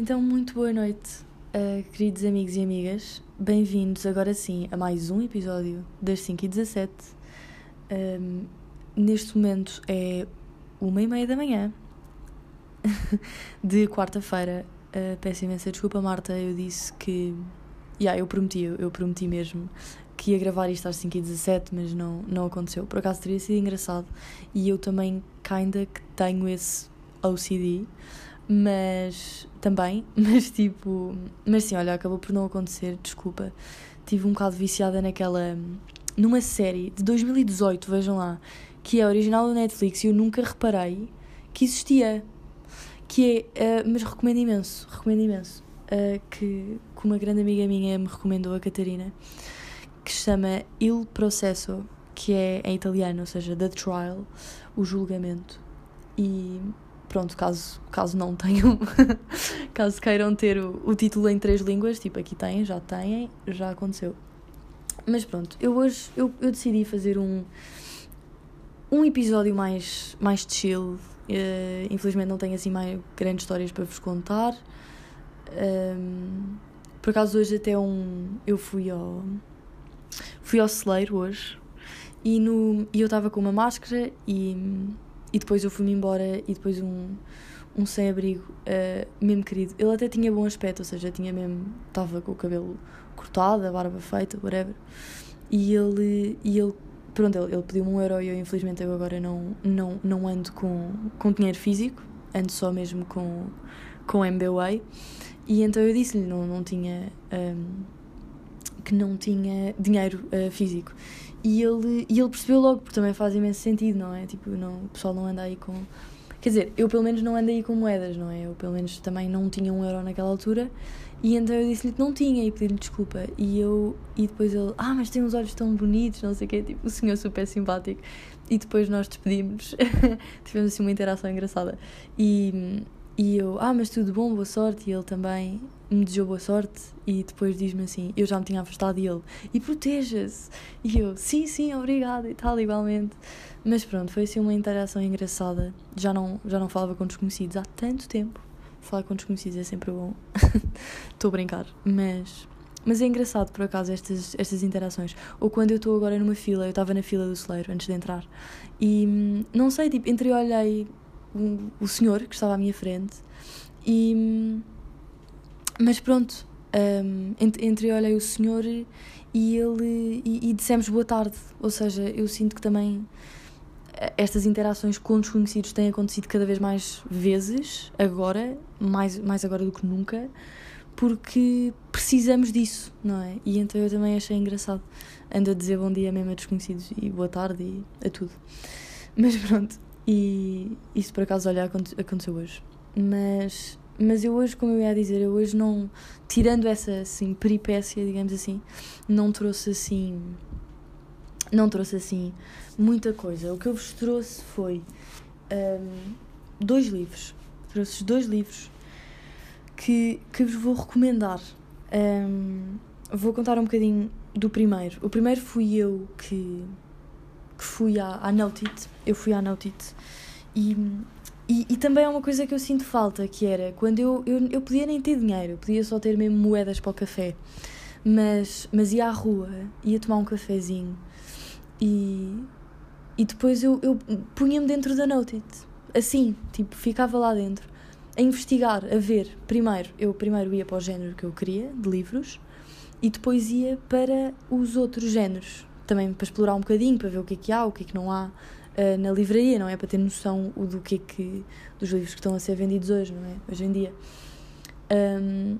Então, muito boa noite, uh, queridos amigos e amigas. Bem-vindos agora sim a mais um episódio das 5 e 17. Um, neste momento é uma e meia da manhã de quarta-feira. Uh, peço imensa desculpa, Marta. Eu disse que. Yeah, eu prometi, eu prometi mesmo que ia gravar isto às 5 e 17 mas não, não aconteceu. Por acaso teria sido engraçado e eu também, kinda, que tenho esse OCD mas também, mas tipo, mas sim, olha, acabou por não acontecer, desculpa. Tive um bocado viciada naquela numa série de 2018, vejam lá, que é original do Netflix e eu nunca reparei que existia. Que é, uh, mas recomendo imenso, recomendo imenso. Uh, que, que uma grande amiga minha me recomendou, a Catarina, que se chama Il Processo, que é em italiano, ou seja, The Trial, o julgamento. E pronto, caso, caso não tenham, caso queiram ter o, o título em três línguas, tipo aqui têm, já têm, já aconteceu. Mas pronto, eu hoje eu, eu decidi fazer um, um episódio mais, mais chill. Uh, infelizmente não tenho assim mais grandes histórias para vos contar. Um, por acaso hoje até um. Eu fui ao. Fui ao celeiro hoje e, no, e eu estava com uma máscara e e depois eu fui-me embora e depois um, um sem-abrigo, uh, mesmo querido. Ele até tinha bom aspecto, ou seja, tinha mesmo. estava com o cabelo cortado, a barba feita, whatever. E ele. E ele pronto, ele, ele pediu-me um euro e eu, infelizmente, eu agora não, não, não ando com, com dinheiro físico, ando só mesmo com, com MBWay. E então eu disse-lhe não, não tinha. Um, ehm, que não tinha dinheiro uh, físico. E ele, e ele percebeu logo, porque também faz imenso sentido, não é? Tipo, não, o pessoal não anda aí com. Quer dizer, eu pelo menos não ando aí com moedas, não é? Eu pelo menos também não tinha um euro naquela altura. E então eu disse-lhe que não tinha e pedi-lhe desculpa. E eu e depois ele, ah, mas tem uns olhos tão bonitos, não sei o quê, tipo, o senhor super simpático. E depois nós despedimos, tivemos assim uma interação engraçada. E, e eu, ah, mas tudo bom, boa sorte. E ele também me desejou boa sorte. E depois diz-me assim: eu já me tinha afastado. E ele, e proteja-se. E eu, sim, sim, obrigada e tal, igualmente. Mas pronto, foi assim uma interação engraçada. Já não, já não falava com desconhecidos há tanto tempo. Falar com desconhecidos é sempre bom. Estou a brincar. Mas. Mas é engraçado, por acaso, estas, estas interações. Ou quando eu estou agora numa fila, eu estava na fila do celeiro antes de entrar, e hum, não sei, tipo, entreolhei o, o senhor que estava à minha frente. E, mas pronto, um, entre olhei o senhor e ele e, e dissemos boa tarde. Ou seja, eu sinto que também eh, estas interações com desconhecidos têm acontecido cada vez mais vezes, agora, mais, mais agora do que nunca, porque precisamos disso, não é? E então eu também achei engraçado. Ando a dizer bom dia mesmo a desconhecidos e boa tarde e a tudo. Mas pronto, e isso por acaso, olha, aconteceu hoje. Mas, mas eu hoje, como eu ia dizer, eu hoje não, tirando essa assim, peripécia, digamos assim, não trouxe assim. Não trouxe assim muita coisa. O que eu vos trouxe foi um, dois livros. Trouxe dois livros que, que vos vou recomendar. Um, vou contar um bocadinho do primeiro. O primeiro fui eu que que fui à, à Notit, eu fui à Notit e, e, e, também é uma coisa que eu sinto falta, que era quando eu, eu, eu podia nem ter dinheiro, eu podia só ter mesmo moedas para o café, mas, mas ia à rua, ia tomar um cafezinho e, e depois eu, eu punha-me dentro da Notit, assim, tipo, ficava lá dentro, a investigar, a ver. Primeiro, eu primeiro ia para o género que eu queria, de livros, e depois ia para os outros géneros, também para explorar um bocadinho, para ver o que é que há, o que é que não há uh, na livraria, não é? Para ter noção do que é que. dos livros que estão a ser vendidos hoje, não é? Hoje em dia. Um,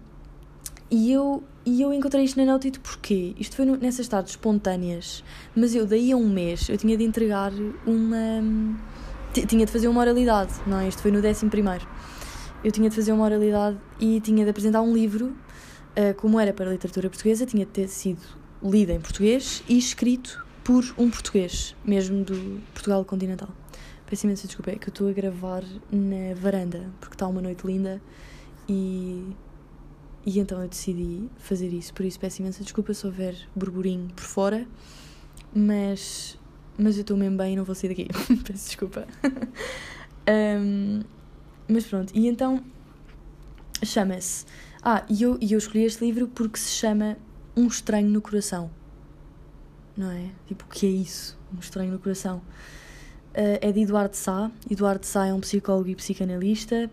e eu, e eu encontrei isto na Nautito porque isto foi no, nessas tardes espontâneas, mas eu daí a um mês eu tinha de entregar uma. tinha de fazer uma oralidade, não é? Isto foi no décimo primeiro. Eu tinha de fazer uma oralidade e tinha de apresentar um livro, uh, como era para a literatura portuguesa, tinha de ter sido lido em português e escrito por um português, mesmo do Portugal continental. Peço imensa desculpa, é que eu estou a gravar na varanda, porque está uma noite linda e, e então eu decidi fazer isso. Por isso peço imensa desculpa se houver burburinho por fora, mas, mas eu estou mesmo bem e não vou sair daqui. peço desculpa. um, mas pronto, e então chama-se. Ah, e eu, e eu escolhi este livro porque se chama Um Estranho no Coração. Não é? Tipo, o que é isso? Um Estranho no Coração. Uh, é de Eduardo Sá. Eduardo Sá é um psicólogo e psicanalista.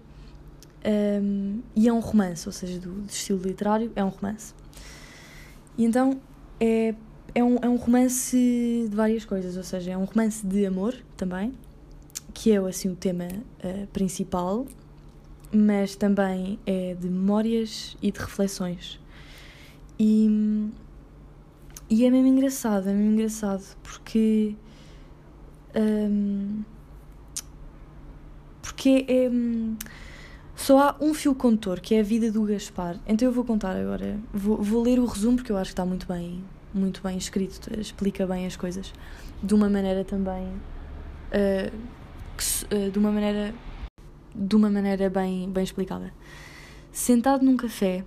Um, e é um romance, ou seja, do, do, estilo literário, é um romance. E então é, é, um, é um romance de várias coisas, ou seja, é um romance de amor também, que é assim o tema uh, principal, mas também é de memórias e de reflexões. E, e é mesmo engraçado, é mesmo engraçado, porque. Um, porque é. Só há um fio condutor, que é a vida do Gaspar. Então eu vou contar agora. Vou, vou ler o resumo, porque eu acho que está muito bem, muito bem escrito, explica bem as coisas. De uma maneira também. Uh, que, uh, de uma maneira de uma maneira bem, bem explicada. Sentado num café,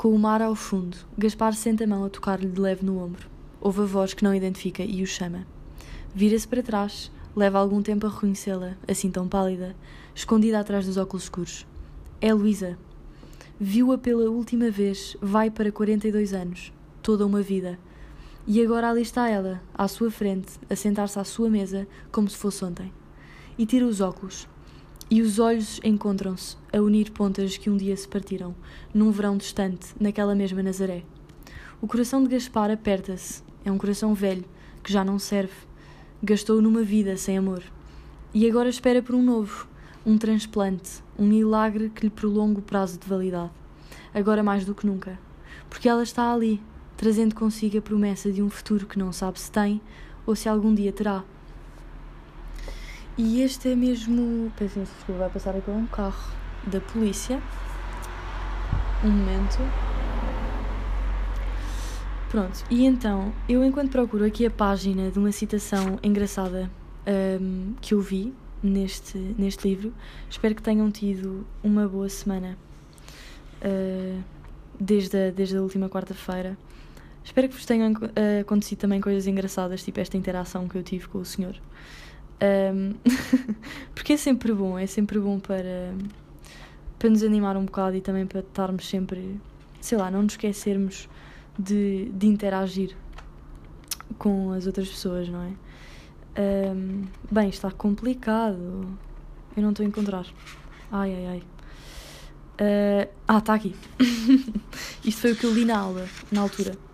com o mar ao fundo, Gaspar sente a mão a tocar-lhe de leve no ombro. Ouve a voz que não identifica e o chama. Vira-se para trás, leva algum tempo a reconhecê-la, assim tão pálida, escondida atrás dos óculos escuros. É Luísa. Viu-a pela última vez, vai para 42 anos, toda uma vida. E agora ali está ela, à sua frente, a sentar-se à sua mesa, como se fosse ontem. E tira os óculos, e os olhos encontram-se, a unir pontas que um dia se partiram, num verão distante, naquela mesma Nazaré. O coração de Gaspar aperta-se. É um coração velho, que já não serve. Gastou numa vida sem amor. E agora espera por um novo, um transplante, um milagre que lhe prolongue o prazo de validade. Agora mais do que nunca. Porque ela está ali, trazendo consigo a promessa de um futuro que não sabe se tem ou se algum dia terá. E este é mesmo. Peço desculpa, vai passar aqui um carro da polícia. Um momento. Pronto, e então, eu enquanto procuro aqui a página de uma citação engraçada um, que eu vi neste, neste livro, espero que tenham tido uma boa semana uh, desde, a, desde a última quarta-feira. Espero que vos tenham uh, acontecido também coisas engraçadas, tipo esta interação que eu tive com o senhor. Um, porque é sempre bom, é sempre bom para, para nos animar um bocado e também para estarmos sempre, sei lá, não nos esquecermos de, de interagir com as outras pessoas, não é? Um, bem, está complicado. Eu não estou a encontrar. Ai, ai, ai. Uh, ah, está aqui. Isto foi o que eu li na aula, na altura.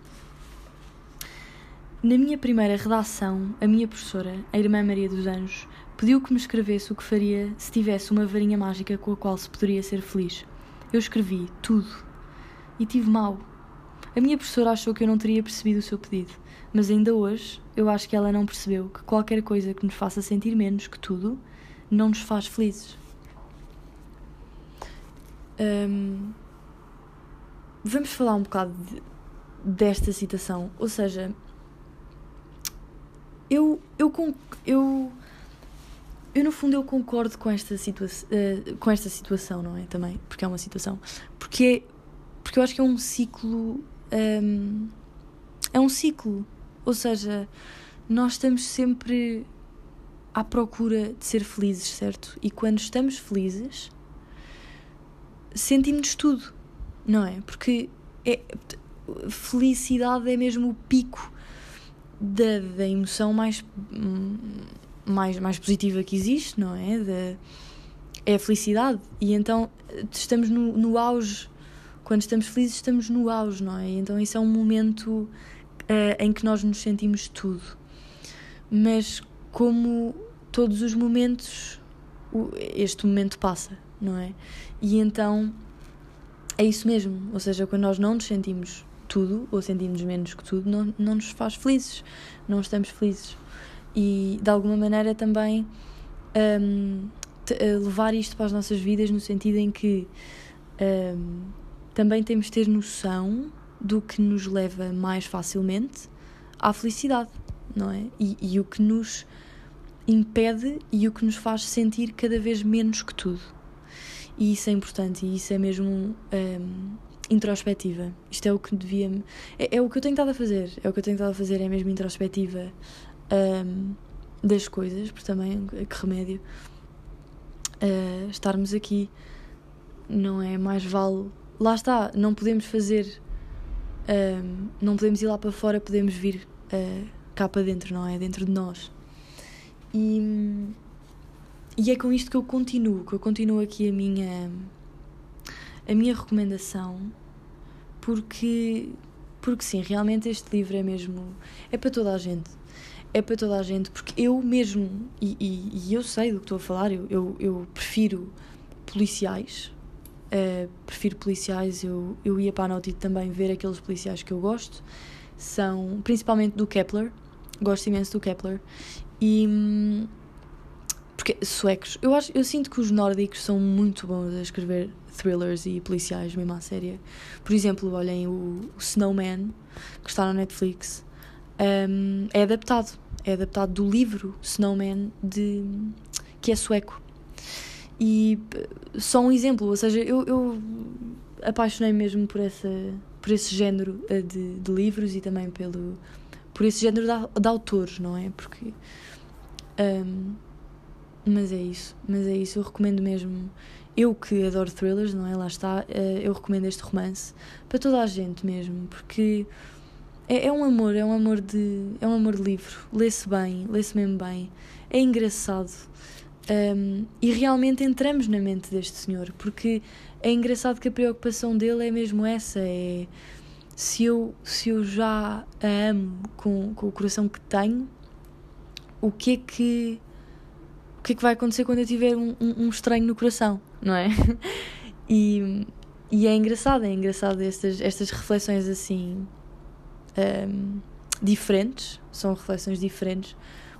Na minha primeira redação, a minha professora, a Irmã Maria dos Anjos, pediu que me escrevesse o que faria se tivesse uma varinha mágica com a qual se poderia ser feliz. Eu escrevi tudo. E tive mal. A minha professora achou que eu não teria percebido o seu pedido, mas ainda hoje eu acho que ela não percebeu que qualquer coisa que nos faça sentir menos que tudo não nos faz felizes. Um, vamos falar um bocado de, desta citação, ou seja, eu, eu, eu, eu no fundo eu concordo com esta, situa uh, com esta situação, não é? Também, porque é uma situação. Porque, porque eu acho que é um ciclo. Um, é um ciclo. Ou seja, nós estamos sempre à procura de ser felizes, certo? E quando estamos felizes, sentimos tudo, não é? Porque é, felicidade é mesmo o pico da, da emoção mais, mais, mais positiva que existe, não é? Da, é a felicidade. E então estamos no, no auge. Quando estamos felizes, estamos no auge, não é? Então isso é um momento uh, em que nós nos sentimos tudo. Mas como todos os momentos, este momento passa, não é? E então é isso mesmo. Ou seja, quando nós não nos sentimos tudo, ou sentimos menos que tudo, não, não nos faz felizes, não estamos felizes. E de alguma maneira também um, eh, levar isto para as nossas vidas no sentido em que um, também temos de ter noção do que nos leva mais facilmente à felicidade, não é? E, e o que nos impede e o que nos faz sentir cada vez menos que tudo. E isso é importante e isso é mesmo um, introspectiva. Isto é o que devia. É, é, o que eu tenho estado a fazer. É o que eu tenho estado a fazer, é mesmo introspectiva um, das coisas, porque também, que remédio. Uh, estarmos aqui não é? Mais vale. Lá está, não podemos fazer. Um, não podemos ir lá para fora, podemos vir uh, cá para dentro, não é? Dentro de nós. E, e é com isto que eu continuo, que eu continuo aqui a minha, a minha recomendação, porque, porque sim, realmente este livro é mesmo. é para toda a gente. É para toda a gente, porque eu mesmo, e, e, e eu sei do que estou a falar, eu, eu, eu prefiro policiais, uh, prefiro policiais, eu, eu ia para a Nautilus também ver aqueles policiais que eu gosto, são principalmente do Kepler, gosto imenso do Kepler, e. Porque suecos, eu, acho, eu sinto que os nórdicos são muito bons a escrever thrillers e policiais, mesmo à série. Por exemplo, olhem o, o Snowman, que está na Netflix, um, é adaptado. É adaptado do livro Snowman, de, que é sueco. E só um exemplo, ou seja, eu, eu apaixonei mesmo por, essa, por esse género eh, de, de livros e também pelo, por esse género de, de autores, não é? Porque. Um, mas é isso, mas é isso, eu recomendo mesmo. Eu que adoro thrillers, não é? Lá está, uh, eu recomendo este romance para toda a gente mesmo, porque é, é um amor, é um amor de. é um amor de livro. Lê-se bem, lê-se mesmo bem, é engraçado. Um, e realmente entramos na mente deste senhor, porque é engraçado que a preocupação dele é mesmo essa: é se eu, se eu já a amo com, com o coração que tenho, o que é que que é que vai acontecer quando eu tiver um, um, um estranho no coração, não é? E, e é engraçado, é engraçado estas, estas reflexões assim um, diferentes, são reflexões diferentes,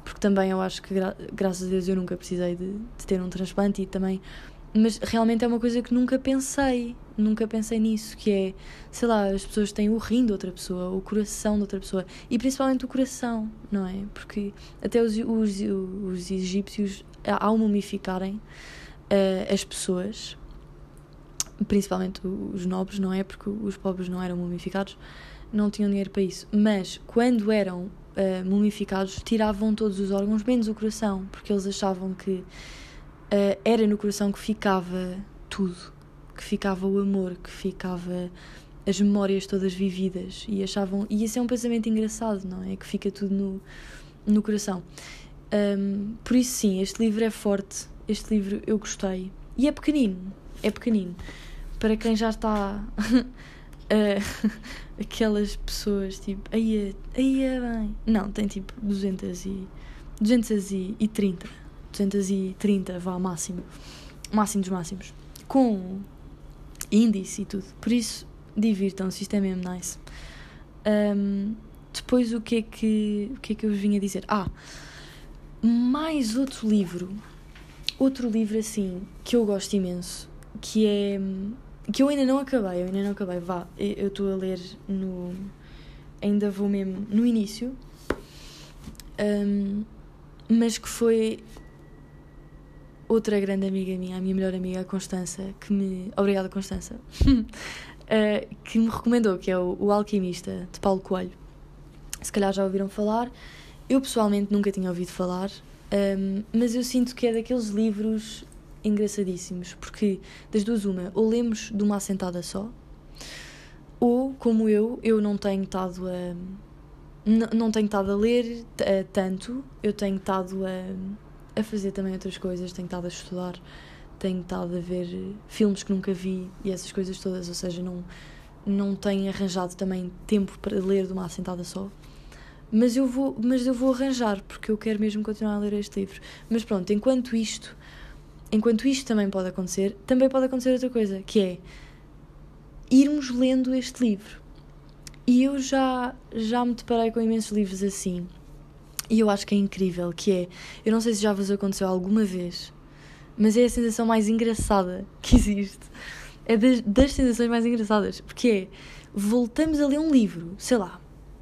porque também eu acho que gra graças a Deus eu nunca precisei de, de ter um transplante e também mas realmente é uma coisa que nunca pensei, nunca pensei nisso, que é, sei lá, as pessoas têm o rim de outra pessoa, o coração de outra pessoa, e principalmente o coração, não é? Porque até os, os, os egípcios, ao mumificarem uh, as pessoas, principalmente os nobres, não é? Porque os pobres não eram mumificados, não tinham dinheiro para isso, mas quando eram uh, mumificados, tiravam todos os órgãos, menos o coração, porque eles achavam que uh, era no coração que ficava tudo, que ficava o amor, que ficava as memórias todas vividas e achavam e esse é um pensamento engraçado, não é? Que fica tudo no, no coração. Um, por isso sim, este livro é forte, este livro eu gostei e é pequenino, é pequenino para quem já está uh, aquelas pessoas tipo aí aí é bem não tem tipo 200 e 230 230, vá, máximo. Máximo dos máximos. Com índice e tudo. Por isso, divirtam-se, isto é mesmo nice. Um, depois, o que, é que, o que é que eu vos vim a dizer? Ah, mais outro livro. Outro livro, assim, que eu gosto imenso, que é. que eu ainda não acabei, eu ainda não acabei. Vá, eu estou a ler no. ainda vou mesmo no início. Um, mas que foi outra grande amiga minha, a minha melhor amiga, a Constança, que me. Obrigada, Constança. uh, que me recomendou, que é o, o Alquimista, de Paulo Coelho. Se calhar já ouviram falar. Eu pessoalmente nunca tinha ouvido falar, um, mas eu sinto que é daqueles livros engraçadíssimos, porque das duas, uma, ou lemos de uma assentada só, ou, como eu, eu não tenho estado a. Não tenho estado a ler uh, tanto, eu tenho estado a a fazer também outras coisas, tenho estado a estudar, tenho estado a ver filmes que nunca vi e essas coisas todas, ou seja, não, não tenho arranjado também tempo para ler de uma assentada só. Mas eu vou, mas eu vou arranjar porque eu quero mesmo continuar a ler este livro. Mas pronto, enquanto isto, enquanto isto também pode acontecer, também pode acontecer outra coisa, que é irmos lendo este livro. E eu já já me deparei com imensos livros assim e eu acho que é incrível, que é, eu não sei se já vos aconteceu alguma vez, mas é a sensação mais engraçada que existe. É das, das sensações mais engraçadas, porque é, voltamos a ler um livro, sei lá,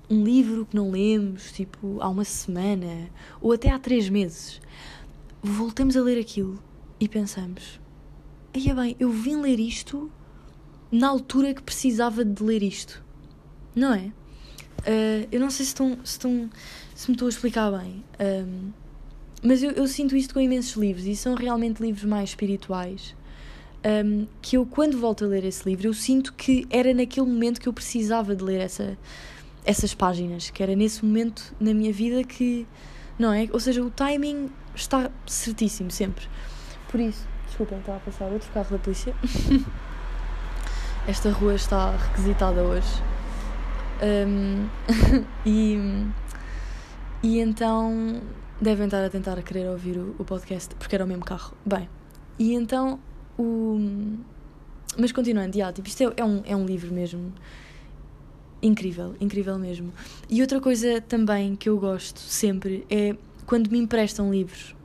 um livro que não lemos, tipo, há uma semana, ou até há três meses. Voltamos a ler aquilo e pensamos, aí é bem, eu vim ler isto na altura que precisava de ler isto, não é? Uh, eu não sei se estão, se estão se me estou a explicar bem. Mas eu, eu, sinto isto com imensos livros e são realmente livros mais espirituais. um, que eu, quando volto a ler esse livro, eu sinto que era naquele momento que eu precisava de ler essa, essas páginas, que era nesse momento na minha vida que, não é? Ou seja, o timing está certíssimo, sempre. Por isso, desculpem, está a passar outro carro da polícia. Esta rua está requisitada hoje. Um, e, e então devem estar a tentar querer ouvir o, o podcast, porque era o mesmo carro. Bem, e então o. Mas continuando, yeah, tipo, isto é, é, um, é um livro mesmo incrível, incrível mesmo. E outra coisa também que eu gosto sempre é quando me emprestam livros.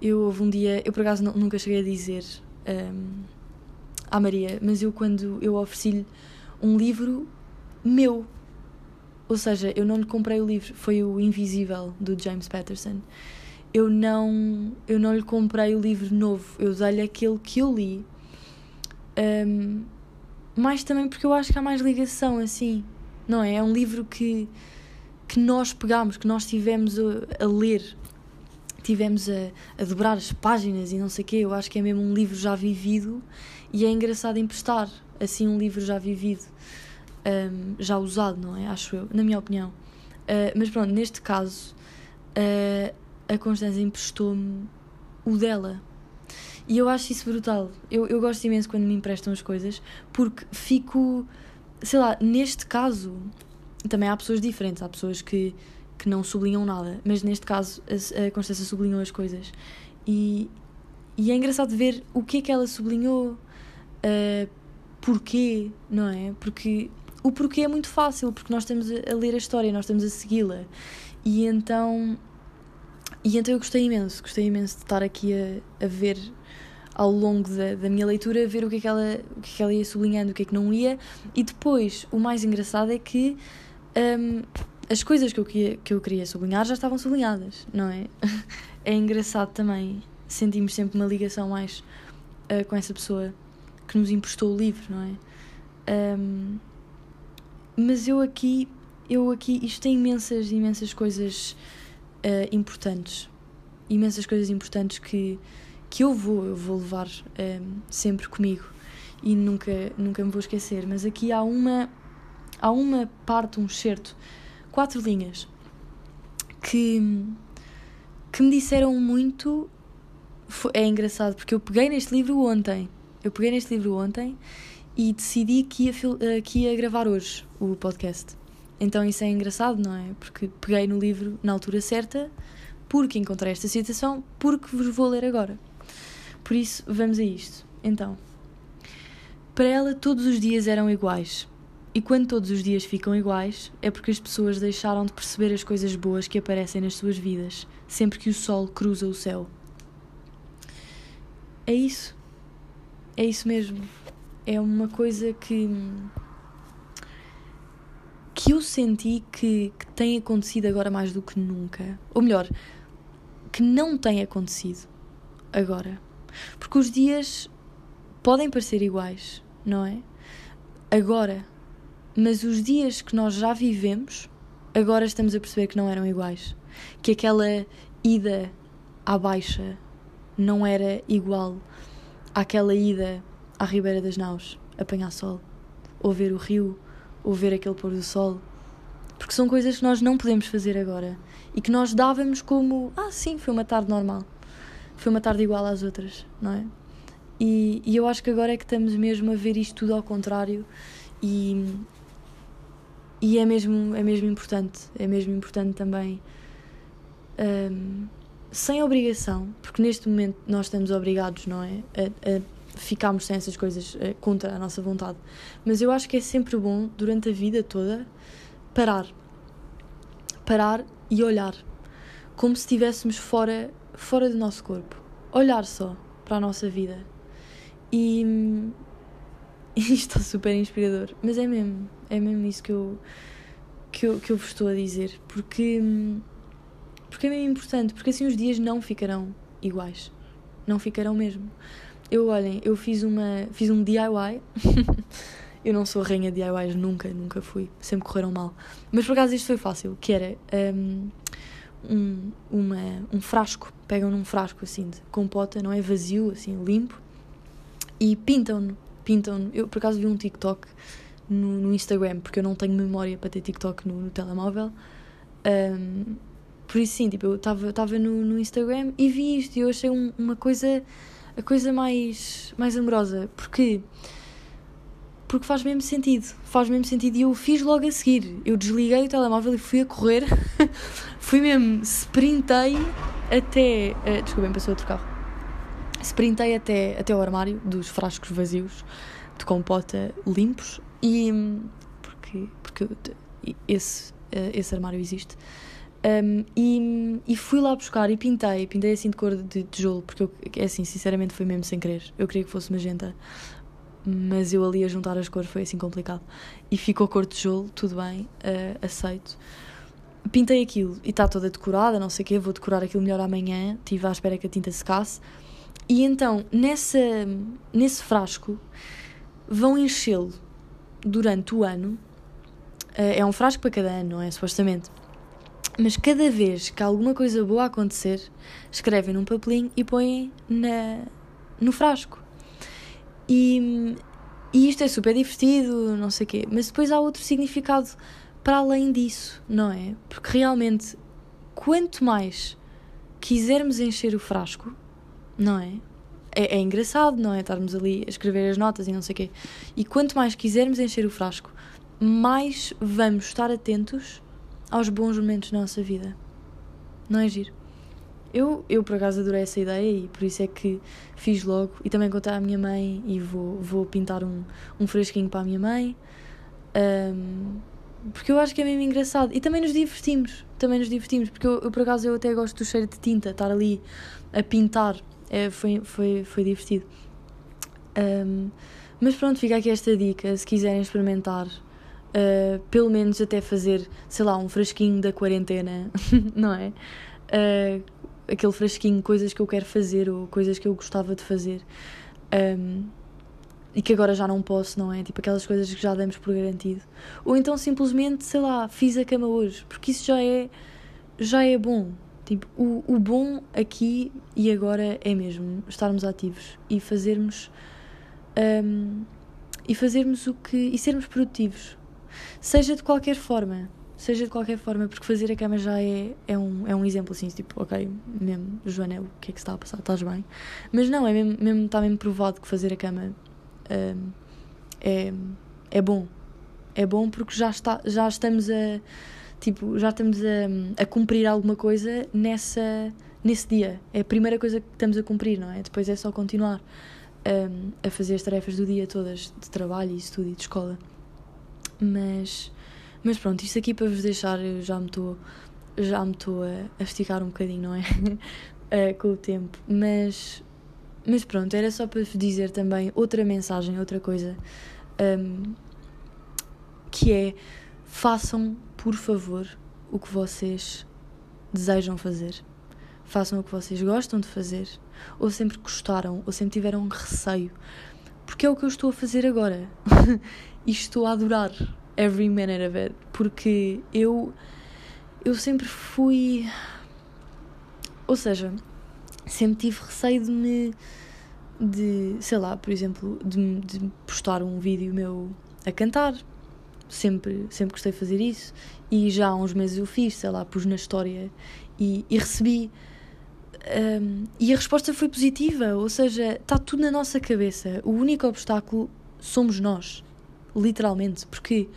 Eu houve um dia, eu por acaso nunca cheguei a dizer um, à Maria, mas eu quando eu ofereci-lhe um livro meu, ou seja, eu não lhe comprei o livro, foi o Invisível do James Patterson eu não, eu não lhe comprei o livro novo, eu dei-lhe aquele que eu li. Um, mais também porque eu acho que há mais ligação assim, não é? É um livro que, que nós pegámos, que nós tivemos a, a ler, tivemos a, a dobrar as páginas e não sei o quê. Eu acho que é mesmo um livro já vivido e é engraçado emprestar assim um livro já vivido, um, já usado, não é? Acho eu, na minha opinião. Uh, mas pronto, neste caso. Uh, a Constança emprestou-me o dela. E eu acho isso brutal. Eu, eu gosto imenso quando me emprestam as coisas, porque fico, sei lá, neste caso, também há pessoas diferentes, há pessoas que, que não sublinham nada, mas neste caso a, a Constança sublinhou as coisas. E, e é engraçado ver o que é que ela sublinhou, uh, porquê, não é? Porque o porquê é muito fácil, porque nós estamos a ler a história, nós estamos a segui-la. E então e então eu gostei imenso, gostei imenso de estar aqui a, a ver ao longo da, da minha leitura, ver o que, é que ela, o que é que ela ia sublinhando, o que é que não ia, e depois o mais engraçado é que um, as coisas que eu, queria, que eu queria sublinhar já estavam sublinhadas, não é? é engraçado também, sentimos sempre uma ligação mais uh, com essa pessoa que nos emprestou o livro, não é? Um, mas eu aqui, eu aqui, isto tem imensas, imensas coisas uh, importantes, imensas coisas importantes que, que eu vou, eu vou levar uh, sempre comigo e nunca, nunca me vou esquecer. Mas aqui há uma, há uma parte, um certo, quatro linhas que, que me disseram muito. É engraçado porque eu peguei neste livro ontem. Eu peguei neste livro ontem e decidi que ia, eh, que ia gravar hoje o podcast. Então isso é engraçado, não é? Porque peguei no livro na altura certa, porque encontrei esta citação, porque vos vou ler agora. Por isso, vamos a isto. Então, para ela todos os dias eram iguais. E quando todos os dias ficam iguais, é porque as pessoas deixaram de perceber as coisas boas que aparecem nas suas vidas, sempre que o sol cruza o céu. É isso. É isso mesmo. É uma coisa que que eu senti que, que tem acontecido agora mais do que nunca. Ou melhor, que não tem acontecido agora. Porque os dias podem parecer iguais, não é? Agora. Mas os dias que nós já vivemos, agora estamos a perceber que não eram iguais. Que aquela ida à baixa não era igual àquela ida à Ribeira das Naus, apanhar sol, ou ver o rio ou ver aquele pôr do sol. Porque são coisas que nós não podemos fazer agora e que nós dávamos como: ah, sim, foi uma tarde normal, foi uma tarde igual às outras, não é? E, e eu acho que agora é que estamos mesmo a ver isto tudo ao contrário e, e é, mesmo, é mesmo importante, é mesmo importante também. Um, sem obrigação, porque neste momento nós estamos obrigados, não é? A, a ficámos sem essas coisas uh, contra a nossa vontade. Mas eu acho que é sempre bom, durante a vida toda, parar. Parar e olhar. Como se estivéssemos fora, fora do nosso corpo. Olhar só para a nossa vida. E, isto é super inspirador. Mas é mesmo. É mesmo isso que eu, que eu, que eu vos estou a dizer. Porque, porque é mesmo importante. Porque assim os dias não ficarão iguais. Não ficarão mesmo. Eu, olhem, eu fiz, uma, fiz um DIY. eu não sou a rainha de DIYs, nunca, nunca fui. Sempre correram mal. Mas por acaso isto foi fácil, que era um, um, uma, um frasco. Pegam num frasco assim de compota, não é vazio, assim, limpo. e pintam-no. Pintam-no. Eu por acaso vi um TikTok no, no, Instagram, porque eu não tenho memória para ter TikTok no, no telemóvel. Um, por isso sim, tipo, eu estava no, no Instagram e vi isto e eu achei um, uma coisa a coisa mais, mais amorosa. Porque porque faz mesmo sentido. Faz mesmo sentido. E eu fiz logo a seguir. Eu desliguei o telemóvel e fui a correr. fui mesmo, sprintei até. Uh, desculpem, passou outro carro. Sprintei até, até o armário dos frascos vazios de compota limpos. E. Porque, porque esse, uh, esse armário existe. Um, e, e fui lá buscar e pintei, pintei assim de cor de tijolo, porque eu, é assim, sinceramente foi mesmo sem querer. Eu queria que fosse magenta, mas eu ali a juntar as cores foi assim complicado. E ficou cor de tijolo, tudo bem, uh, aceito. Pintei aquilo e está toda decorada, não sei o quê, vou decorar aquilo melhor amanhã. Estive à espera que a tinta secasse. E então, nessa, nesse frasco, vão enchê-lo durante o ano. Uh, é um frasco para cada ano, não é? Supostamente. Mas cada vez que alguma coisa boa acontecer, escrevem num papelinho e põem na, no frasco. E, e isto é super divertido, não sei o quê. Mas depois há outro significado para além disso, não é? Porque realmente, quanto mais quisermos encher o frasco, não é? É, é engraçado, não é? Estarmos ali a escrever as notas e não sei o quê. E quanto mais quisermos encher o frasco, mais vamos estar atentos aos bons momentos da nossa vida. Não é giro? Eu, eu por acaso adorei essa ideia e por isso é que fiz logo. E também contei à minha mãe e vou, vou pintar um, um fresquinho para a minha mãe. Um, porque eu acho que é mesmo engraçado. E também nos divertimos. Também nos divertimos. Porque eu, eu por acaso eu até gosto do cheiro de tinta, estar ali a pintar. É, foi, foi, foi divertido. Um, mas pronto, fica aqui esta dica. Se quiserem experimentar, uh, pelo menos até fazer, sei lá, um frasquinho da quarentena, não é? Uh, aquele frasquinho, coisas que eu quero fazer ou coisas que eu gostava de fazer um, e que agora já não posso, não é? Tipo aquelas coisas que já damos por garantido. Ou então simplesmente, sei lá, fiz a cama hoje, porque isso já é, já é bom. Tipo, o, o bom aqui e agora é mesmo estarmos ativos e fazermos. Um, e fazermos o que. e sermos produtivos. Seja de qualquer forma seja de qualquer forma, porque fazer a cama já é, é, um, é um exemplo assim, tipo, ok, mesmo, Joana, o que é que está a passar? Estás bem? Mas não, é mesmo, mesmo, está mesmo provado que fazer a cama é, é bom. É bom porque já, está, já estamos a tipo, já estamos a, a cumprir alguma coisa nessa, nesse dia. É a primeira coisa que estamos a cumprir, não é? Depois é só continuar a fazer as tarefas do dia todas, de trabalho e estudo e de escola. Mas mas pronto, isto aqui para vos deixar, eu já me estou já me estou a, a esticar um bocadinho, não é? uh, com o tempo. Mas, mas pronto, era só para dizer também outra mensagem, outra coisa, um, que é façam, por favor, o que vocês desejam fazer. Façam o que vocês gostam de fazer, ou sempre gostaram, ou sempre tiveram receio. Porque é o que eu estou a fazer agora. e estou a adorar every minute of it, porque eu eu sempre fui ou seja, sempre tive receio de me de, sei lá, por exemplo, de, de postar um vídeo meu a cantar. Sempre, sempre gostei de fazer isso e já há uns meses eu fiz, sei lá, pus na história e, e recebi um, e a resposta foi positiva, ou seja, está tudo na nossa cabeça. O único obstáculo somos nós literalmente, porque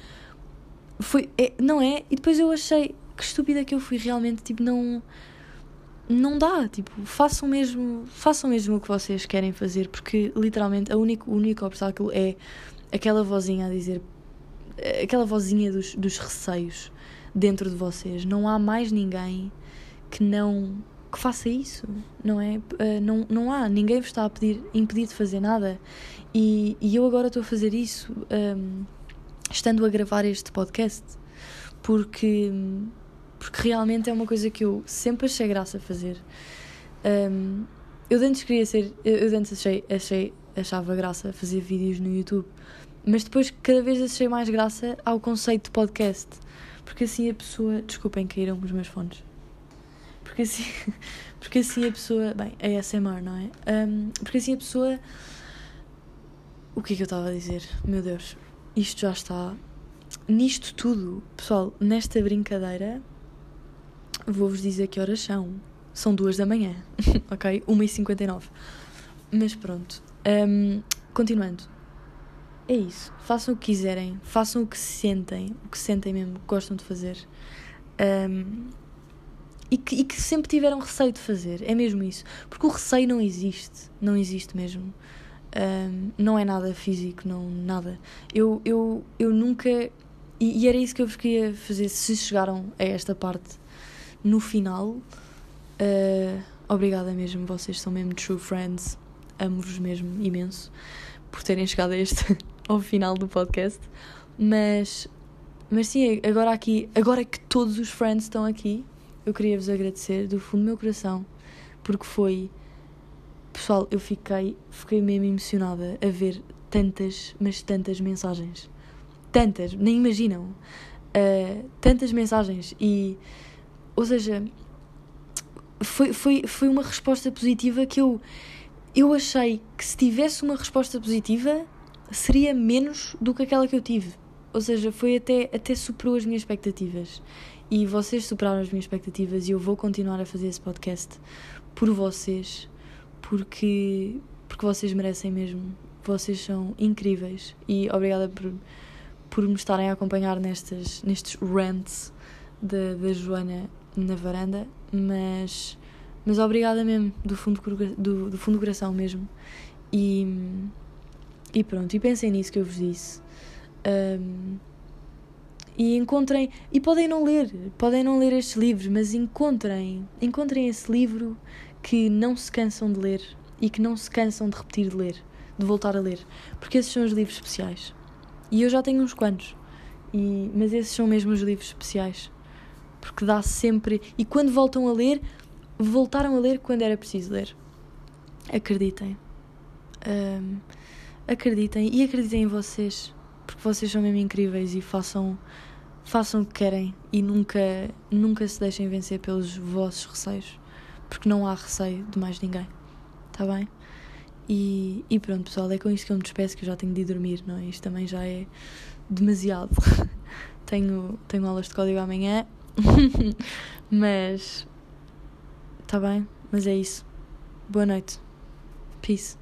foi, é, não é? E depois eu achei que estúpida que eu fui realmente, tipo, não não dá, tipo, façam mesmo, façam mesmo o que vocês querem fazer, porque literalmente a único, o único obstáculo é aquela vozinha a dizer, aquela vozinha dos, dos receios dentro de vocês. Não há mais ninguém que não que faça isso, não é? Uh, não, não há, ninguém vos está a pedir, impedir de fazer nada. E, e eu agora estou a fazer isso um, estando a gravar este podcast, porque, porque realmente é uma coisa que eu sempre achei graça fazer. Um, eu antes queria ser, eu antes achei, achei, achava graça fazer vídeos no YouTube, mas depois cada vez achei mais graça ao conceito de podcast, porque assim a pessoa, desculpem, caíram os meus fones. Porque assim, porque assim a pessoa. Bem, é ASMR, não é? Um, porque assim a pessoa O que é que eu estava a dizer? Meu Deus, isto já está. Nisto tudo, pessoal, nesta brincadeira, vou-vos dizer que horas são. São duas da manhã, ok? 1h59. Mas pronto. Um, continuando. É isso. Façam o que quiserem. Façam o que sentem. O que sentem mesmo, que gostam de fazer. Um, e, que, e que sempre tiveram receio de fazer. É mesmo isso. Porque o receio não existe. Não existe mesmo. Um, não é nada físico, não nada. Eu, eu, eu nunca. E, e, era isso que eu vos queria fazer se chegaram a esta parte no final. Uh, obrigada mesmo, vocês são mesmo true friends. Amo-vos mesmo imenso por terem chegado a este ao final do podcast. Mas, mas sim, agora aqui, agora que todos os friends estão aqui, eu queria vos agradecer do fundo do meu coração, porque foi Pessoal, eu fiquei, fiquei mesmo emocionada a ver tantas, mas tantas mensagens. Tantas, nem imaginam. Uh, tantas mensagens. E, ou seja, foi, foi, foi uma resposta positiva que eu, eu achei que se tivesse uma resposta positiva seria menos do que aquela que eu tive. Ou seja, foi até, até superou as minhas expectativas. E vocês superaram as minhas expectativas e eu vou continuar a fazer esse podcast por vocês porque, porque vocês merecem mesmo. Vocês são incríveis e obrigada por, por me estarem a acompanhar nestes, nestes rants da, da Joana na varanda, mas, mas obrigada mesmo, do fundo do, do, fundo do coração mesmo. E, e pronto, e pensem nisso que eu vos disse. Um, e encontrem, e podem não ler, podem não ler estes livros, mas encontrem, encontrem esse livro que não se cansam de ler e que não se cansam de repetir de ler, de voltar a ler, porque esses são os livros especiais. E eu já tenho uns quantos, e, mas esses são mesmo os livros especiais, porque dá sempre. E quando voltam a ler, voltaram a ler quando era preciso ler. Acreditem. Um, acreditem e acreditem em vocês, porque vocês são mesmo incríveis e façam façam o que querem e nunca nunca se deixem vencer pelos vossos receios porque não há receio de mais ninguém, está bem? E, e pronto, pessoal, é com isto que eu me despeço, que eu já tenho de ir dormir, não é? Isto também já é demasiado. tenho, tenho aulas de código amanhã, mas. Está bem? Mas é isso. Boa noite. Peace.